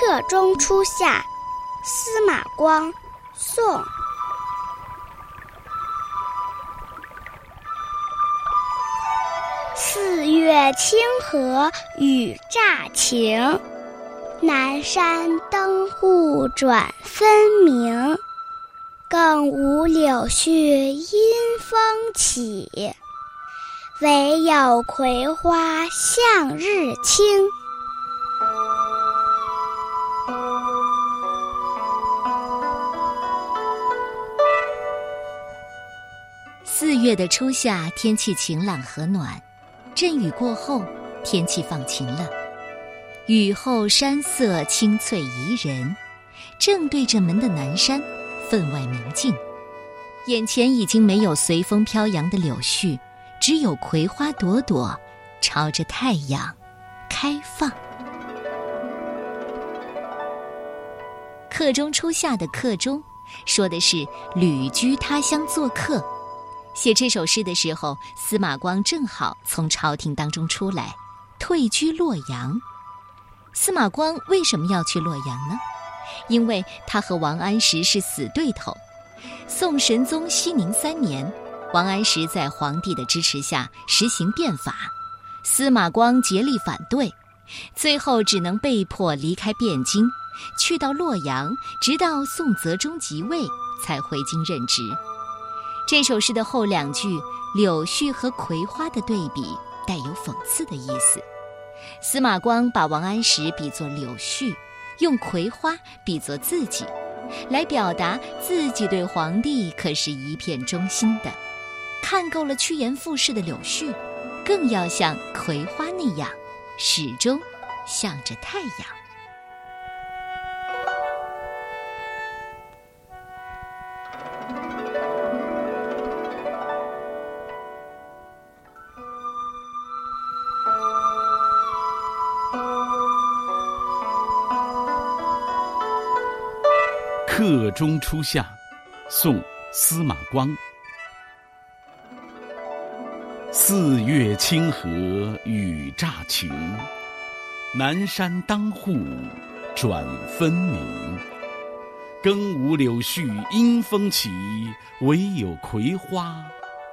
客中初夏，司马光，宋。四月清河雨乍晴，南山灯户转分明。更无柳絮因风起，惟有葵花向日倾。月的初夏，天气晴朗和暖，阵雨过后，天气放晴了。雨后山色青翠宜人，正对着门的南山。分外明净，眼前已经没有随风飘扬的柳絮，只有葵花朵朵朝着太阳开放。客中初夏的客中，说的是旅居他乡做客。写这首诗的时候，司马光正好从朝廷当中出来，退居洛阳。司马光为什么要去洛阳呢？因为他和王安石是死对头。宋神宗熙宁三年，王安石在皇帝的支持下实行变法，司马光竭力反对，最后只能被迫离开汴京，去到洛阳，直到宋泽中即位才回京任职。这首诗的后两句柳絮和葵花的对比，带有讽刺的意思。司马光把王安石比作柳絮。用葵花比作自己，来表达自己对皇帝可是一片忠心的。看够了趋炎附势的柳絮，更要像葵花那样，始终向着太阳。客中初夏，宋·司马光。四月清河雨乍晴，南山当户转分明。更无柳絮因风起，惟有葵花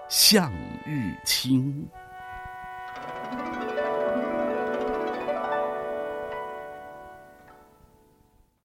向日倾。